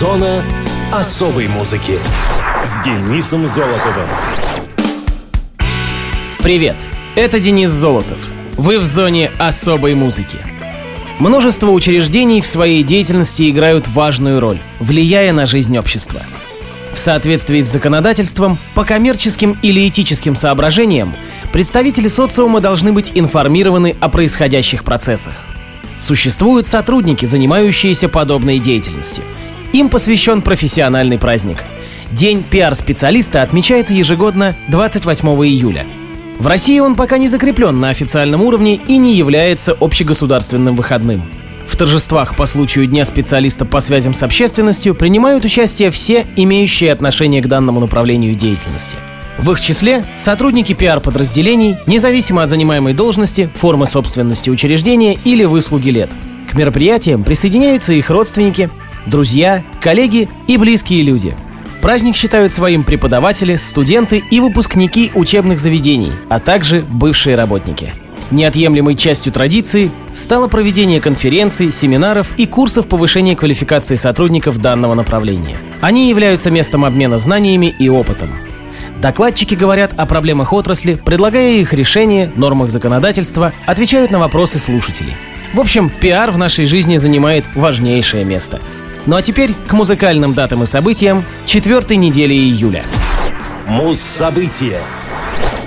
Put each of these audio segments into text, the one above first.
Зона особой музыки с Денисом Золотовым. Привет, это Денис Золотов. Вы в зоне особой музыки. Множество учреждений в своей деятельности играют важную роль, влияя на жизнь общества. В соответствии с законодательством, по коммерческим или этическим соображениям, представители социума должны быть информированы о происходящих процессах. Существуют сотрудники, занимающиеся подобной деятельностью. Им посвящен профессиональный праздник. День пиар-специалиста отмечается ежегодно 28 июля – в России он пока не закреплен на официальном уровне и не является общегосударственным выходным. В торжествах по случаю Дня специалиста по связям с общественностью принимают участие все, имеющие отношение к данному направлению деятельности. В их числе сотрудники пиар-подразделений, независимо от занимаемой должности, формы собственности учреждения или выслуги лет. К мероприятиям присоединяются их родственники, друзья, коллеги и близкие люди – Праздник считают своим преподаватели, студенты и выпускники учебных заведений, а также бывшие работники. Неотъемлемой частью традиции стало проведение конференций, семинаров и курсов повышения квалификации сотрудников данного направления. Они являются местом обмена знаниями и опытом. Докладчики говорят о проблемах отрасли, предлагая их решения, нормах законодательства, отвечают на вопросы слушателей. В общем, пиар в нашей жизни занимает важнейшее место – ну а теперь к музыкальным датам и событиям четвертой недели июля. Муз-события.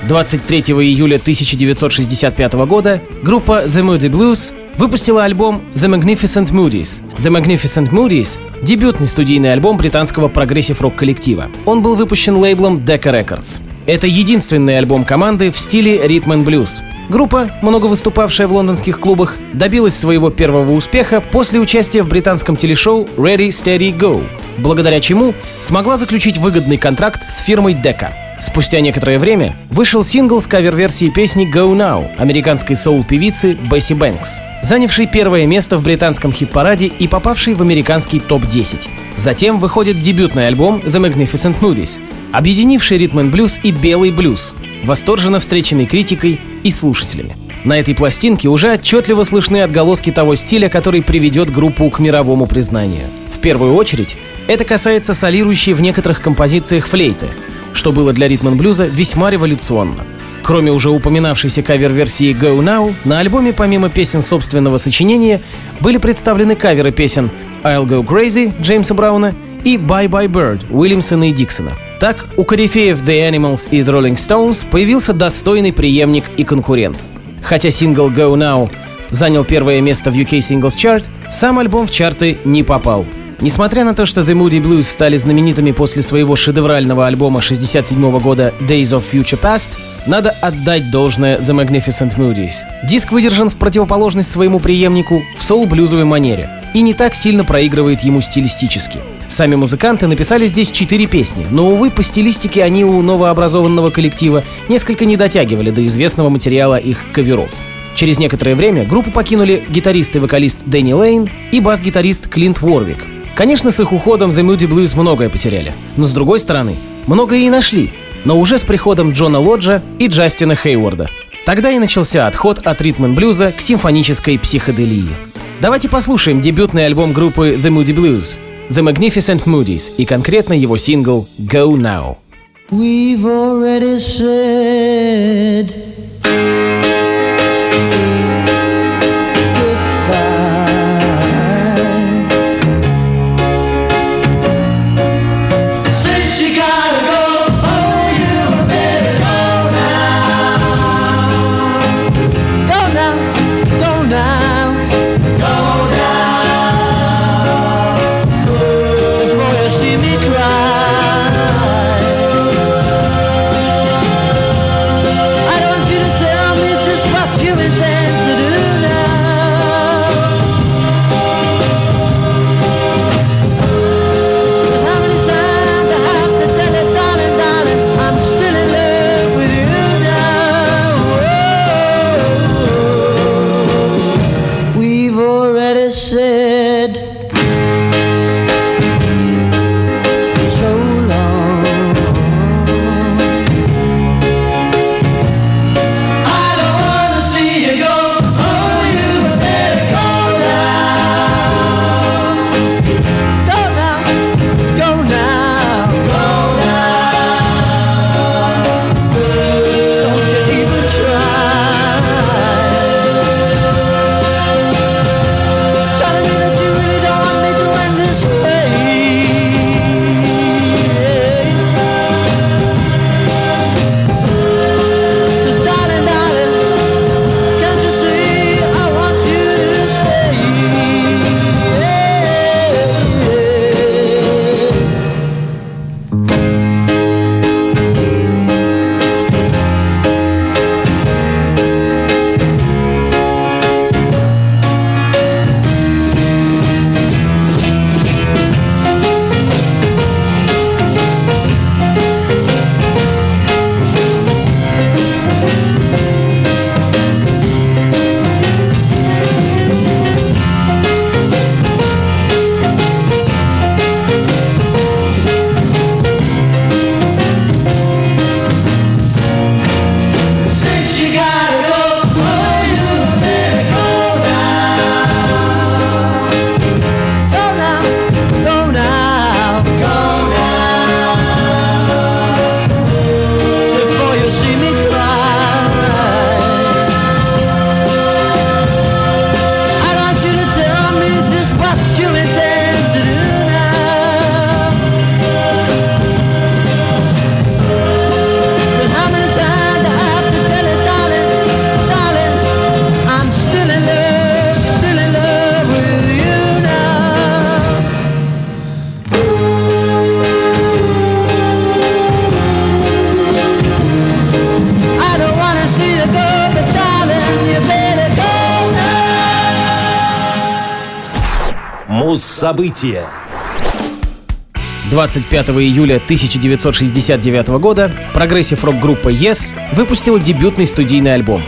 23 июля 1965 года группа The Moody Blues выпустила альбом The Magnificent Moodies. The Magnificent Moodies – дебютный студийный альбом британского прогрессив-рок коллектива. Он был выпущен лейблом Decca Records. Это единственный альбом команды в стиле ритм-энд-блюз. Группа, много выступавшая в лондонских клубах, добилась своего первого успеха после участия в британском телешоу Ready, Steady, Go, благодаря чему смогла заключить выгодный контракт с фирмой Decca. Спустя некоторое время вышел сингл с кавер-версией песни «Go Now» американской соул-певицы Бесси Бэнкс, занявший первое место в британском хит-параде и попавший в американский топ-10. Затем выходит дебютный альбом «The Magnificent Moody's», объединивший ритм блюз и белый блюз, восторженно встреченный критикой и слушателями. На этой пластинке уже отчетливо слышны отголоски того стиля, который приведет группу к мировому признанию. В первую очередь, это касается солирующей в некоторых композициях флейты, что было для ритм блюза весьма революционно. Кроме уже упоминавшейся кавер-версии Go Now, на альбоме помимо песен собственного сочинения были представлены каверы песен I'll Go Crazy Джеймса Брауна и Bye Bye Bird Уильямсона и Диксона. Так, у корифеев The Animals и The Rolling Stones появился достойный преемник и конкурент. Хотя сингл Go Now занял первое место в UK Singles Chart, сам альбом в чарты не попал. Несмотря на то, что The Moody Blues стали знаменитыми после своего шедеврального альбома 67 года Days of Future Past, надо отдать должное The Magnificent Moody's. Диск выдержан в противоположность своему преемнику в соул-блюзовой манере и не так сильно проигрывает ему стилистически. Сами музыканты написали здесь четыре песни, но, увы, по стилистике они у новообразованного коллектива несколько не дотягивали до известного материала их каверов. Через некоторое время группу покинули гитарист и вокалист Дэнни Лейн и бас-гитарист Клинт Уорвик. Конечно, с их уходом The Moody Blues многое потеряли, но с другой стороны, многое и нашли, но уже с приходом Джона Лоджа и Джастина Хейворда. Тогда и начался отход от ритм блюза к симфонической психоделии. Давайте послушаем дебютный альбом группы The Moody Blues – The Magnificent Moody's и конкретно его сингл Go Now. We've already said Муз-события. 25 июля 1969 года прогрессив-рок-группа Yes выпустила дебютный студийный альбом.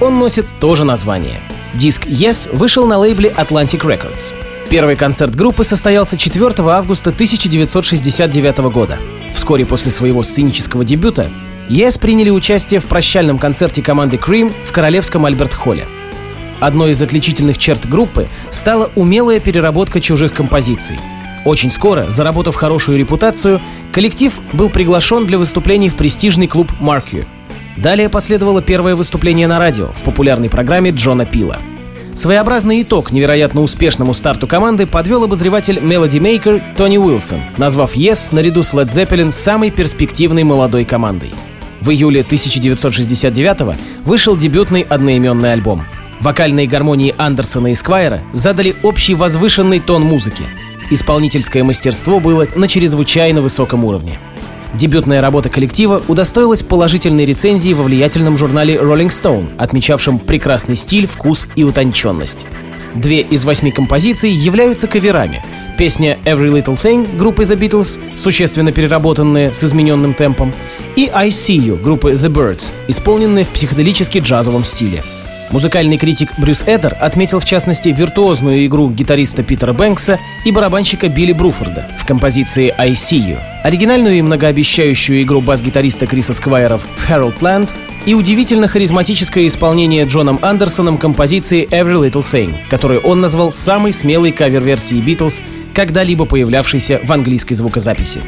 Он носит то же название. Диск Yes вышел на лейбле Atlantic Records. Первый концерт группы состоялся 4 августа 1969 года. Вскоре после своего сценического дебюта Yes приняли участие в прощальном концерте команды Cream в Королевском Альберт-Холле. Одной из отличительных черт группы стала умелая переработка чужих композиций – очень скоро, заработав хорошую репутацию, коллектив был приглашен для выступлений в престижный клуб «Маркью». Далее последовало первое выступление на радио в популярной программе Джона Пила. Своеобразный итог невероятно успешному старту команды подвел обозреватель Melody Maker Тони Уилсон, назвав Yes наряду с Led Zeppelin самой перспективной молодой командой. В июле 1969 вышел дебютный одноименный альбом. Вокальные гармонии Андерсона и Сквайра задали общий возвышенный тон музыки – Исполнительское мастерство было на чрезвычайно высоком уровне. Дебютная работа коллектива удостоилась положительной рецензии во влиятельном журнале Rolling Stone, отмечавшем прекрасный стиль, вкус и утонченность. Две из восьми композиций являются каверами. Песня «Every Little Thing» группы The Beatles, существенно переработанная с измененным темпом, и «I See You» группы The Birds, исполненная в психоделически джазовом стиле – Музыкальный критик Брюс Эдер отметил в частности виртуозную игру гитариста Питера Бэнкса и барабанщика Билли Бруфорда в композиции «I See You», оригинальную и многообещающую игру бас-гитариста Криса Сквайра в «Harold Land» и удивительно харизматическое исполнение Джоном Андерсоном композиции «Every Little Thing», которую он назвал самой смелой кавер-версией «Битлз», когда-либо появлявшейся в английской звукозаписи.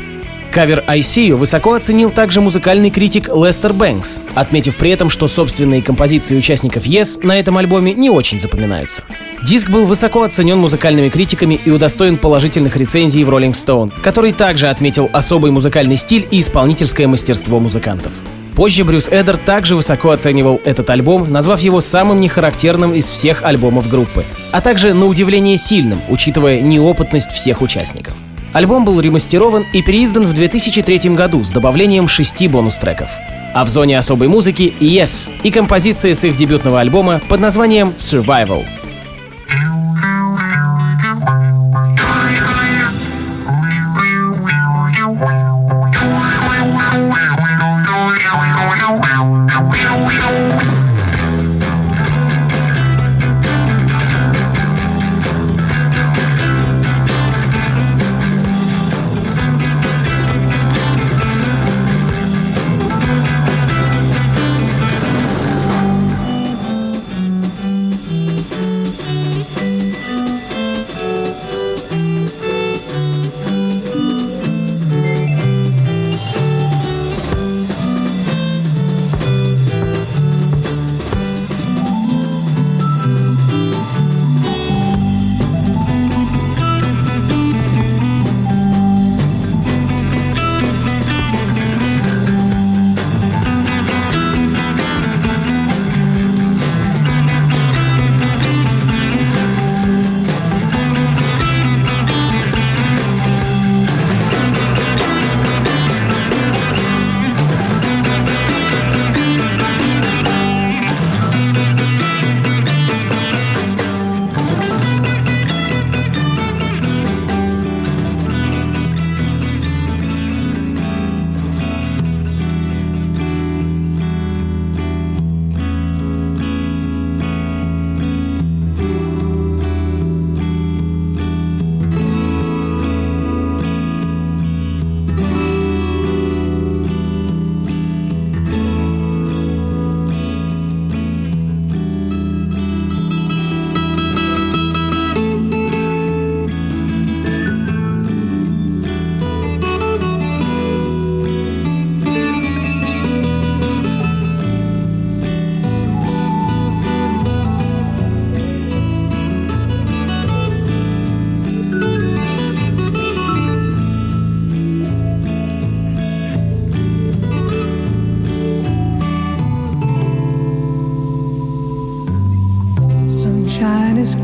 Кавер «I See You» высоко оценил также музыкальный критик Лестер Бэнкс, отметив при этом, что собственные композиции участников Yes на этом альбоме не очень запоминаются. Диск был высоко оценен музыкальными критиками и удостоен положительных рецензий в Rolling Stone, который также отметил особый музыкальный стиль и исполнительское мастерство музыкантов. Позже Брюс Эдер также высоко оценивал этот альбом, назвав его самым нехарактерным из всех альбомов группы, а также на удивление сильным, учитывая неопытность всех участников. Альбом был ремастерован и переиздан в 2003 году с добавлением шести бонус-треков. А в зоне особой музыки Yes и композиция с их дебютного альбома под названием Survival —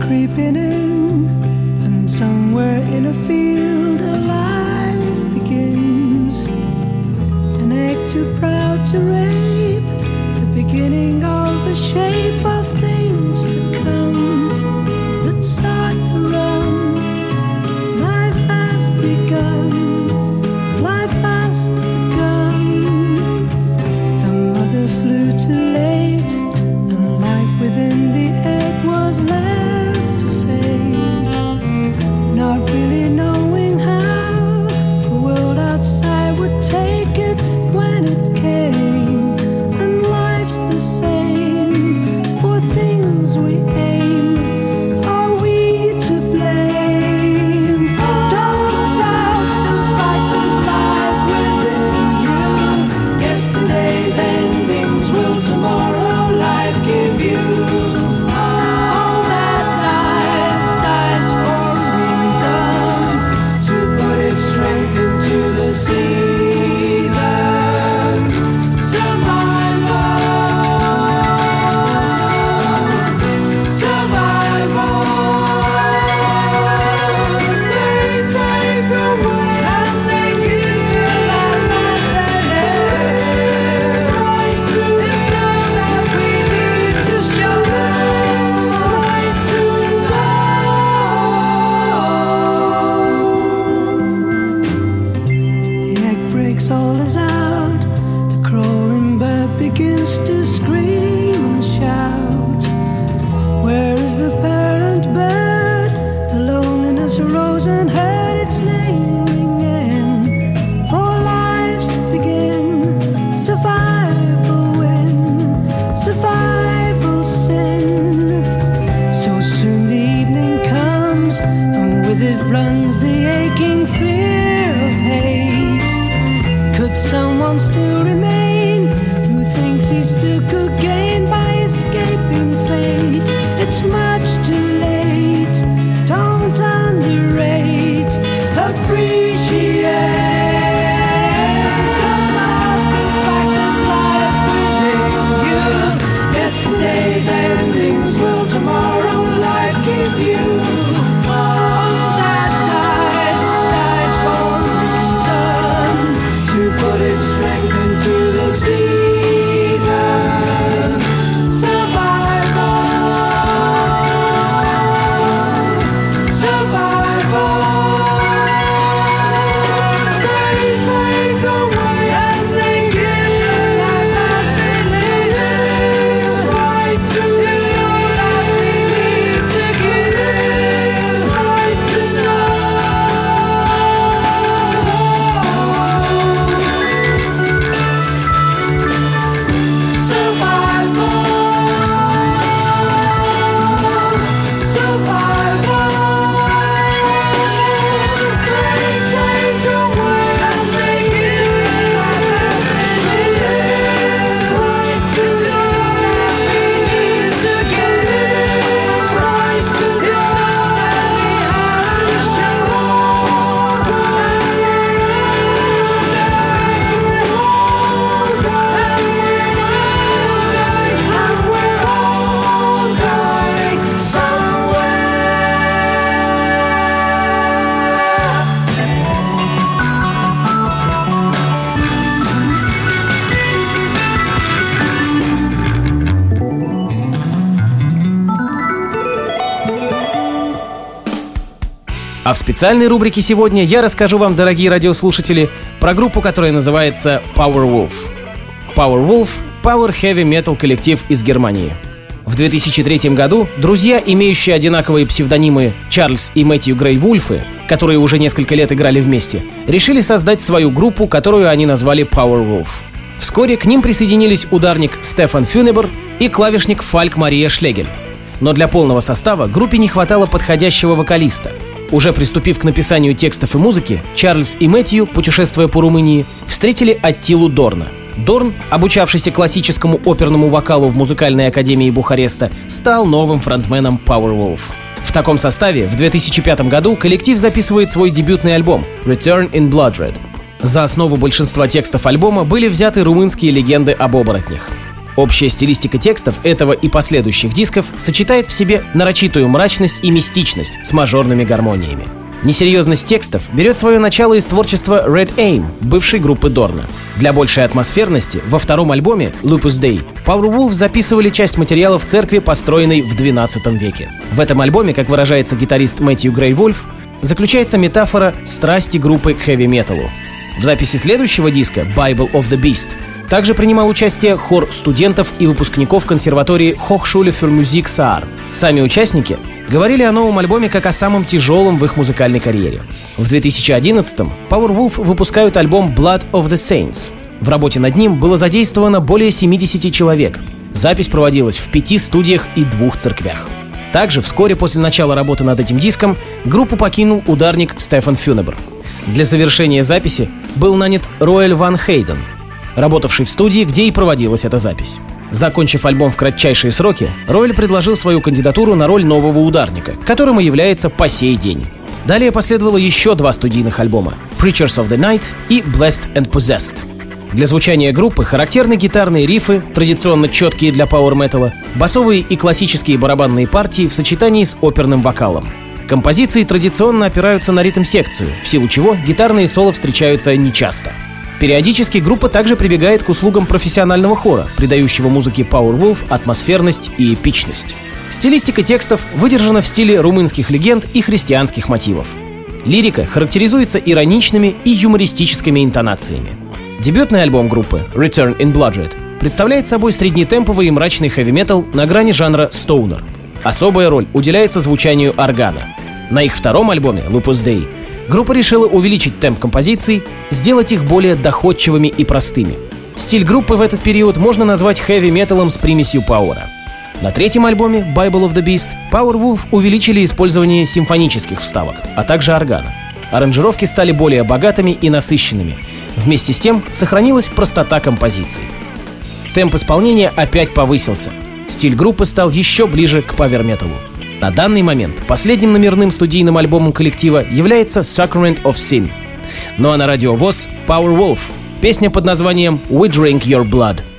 creeping in, and somewhere in a field a life begins. An egg too proud to rape, the beginning of a shape. А в специальной рубрике сегодня я расскажу вам, дорогие радиослушатели, про группу, которая называется Powerwolf. Powerwolf — Power Heavy Metal коллектив из Германии. В 2003 году друзья, имеющие одинаковые псевдонимы Чарльз и Мэтью Грей Вульфы, которые уже несколько лет играли вместе, решили создать свою группу, которую они назвали Powerwolf. Вскоре к ним присоединились ударник Стефан Фюнебер и клавишник Фальк Мария Шлегель. Но для полного состава группе не хватало подходящего вокалиста — уже приступив к написанию текстов и музыки, Чарльз и Мэтью, путешествуя по Румынии, встретили Аттилу Дорна. Дорн, обучавшийся классическому оперному вокалу в музыкальной академии Бухареста, стал новым фронтменом Powerwolf. В таком составе в 2005 году коллектив записывает свой дебютный альбом Return in Blood Red. За основу большинства текстов альбома были взяты румынские легенды об оборотнях. Общая стилистика текстов этого и последующих дисков сочетает в себе нарочитую мрачность и мистичность с мажорными гармониями. Несерьезность текстов берет свое начало из творчества Red Aim, бывшей группы Дорна. Для большей атмосферности во втором альбоме Lupus Day Powerwolf записывали часть материала в церкви, построенной в 12 веке. В этом альбоме, как выражается гитарист Мэтью Грей Вульф, заключается метафора страсти группы к хэви-металу. В записи следующего диска Bible of the Beast также принимал участие хор студентов и выпускников консерватории Hochschule für Musik Saar. Сами участники говорили о новом альбоме как о самом тяжелом в их музыкальной карьере. В 2011-м Powerwolf выпускают альбом Blood of the Saints. В работе над ним было задействовано более 70 человек. Запись проводилась в пяти студиях и двух церквях. Также вскоре после начала работы над этим диском группу покинул ударник Стефан Фюнебер. Для завершения записи был нанят Роэль Ван Хейден – работавший в студии, где и проводилась эта запись. Закончив альбом в кратчайшие сроки, Ройль предложил свою кандидатуру на роль нового ударника, которым и является по сей день. Далее последовало еще два студийных альбома «Preachers of the Night» и «Blessed and Possessed». Для звучания группы характерны гитарные рифы, традиционно четкие для пауэр-металла, басовые и классические барабанные партии в сочетании с оперным вокалом. Композиции традиционно опираются на ритм-секцию, в силу чего гитарные соло встречаются нечасто – Периодически группа также прибегает к услугам профессионального хора, придающего музыке Powerwolf атмосферность и эпичность. Стилистика текстов выдержана в стиле румынских легенд и христианских мотивов. Лирика характеризуется ироничными и юмористическими интонациями. Дебютный альбом группы Return in Blood представляет собой среднетемповый и мрачный хэви-метал на грани жанра стоунер. Особая роль уделяется звучанию органа. На их втором альбоме Lupus Day группа решила увеличить темп композиций, сделать их более доходчивыми и простыми. Стиль группы в этот период можно назвать хэви-металом с примесью пауэра. На третьем альбоме Bible of the Beast Powerwolf увеличили использование симфонических вставок, а также органа. аранжировки стали более богатыми и насыщенными. Вместе с тем сохранилась простота композиции. Темп исполнения опять повысился. Стиль группы стал еще ближе к павер-металу. На данный момент последним номерным студийным альбомом коллектива является Sacrament of Sin. Ну а на радио ВОЗ Power Wolf, песня под названием We Drink Your Blood –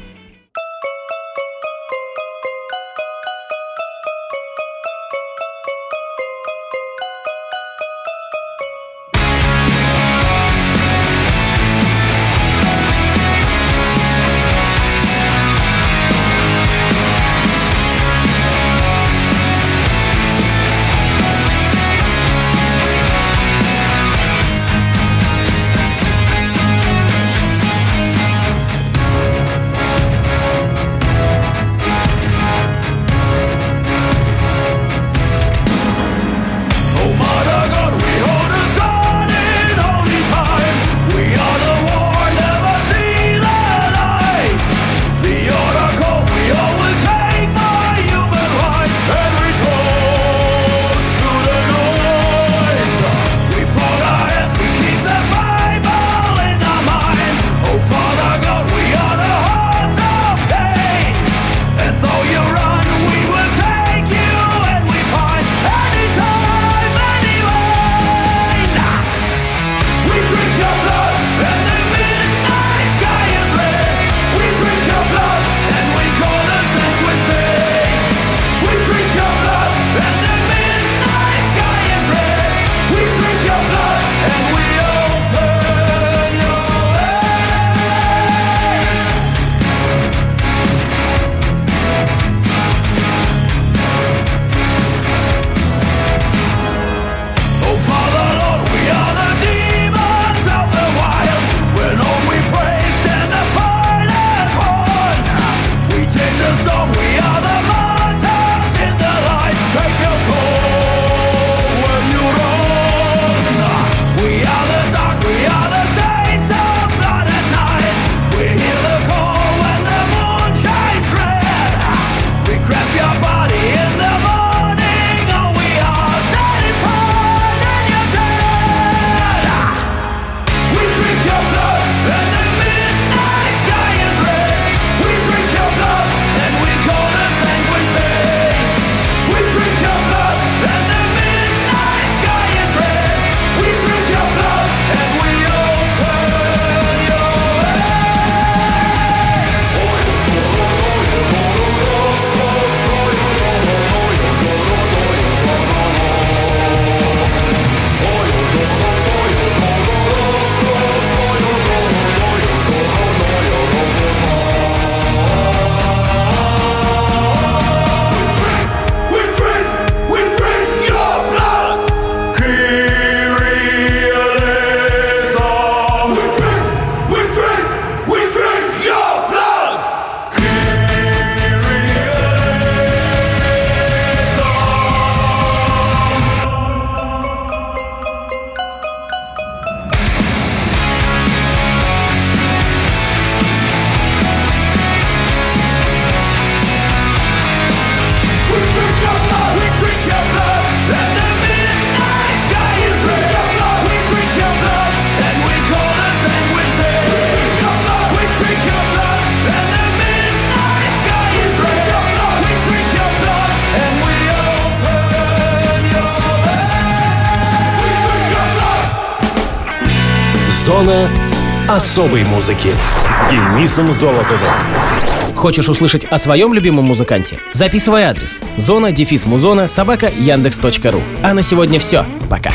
Зона особой музыки с Денисом Золотовым. Хочешь услышать о своем любимом музыканте? Записывай адрес. Зона, дефис, музона, собака, яндекс.ру. А на сегодня все. Пока.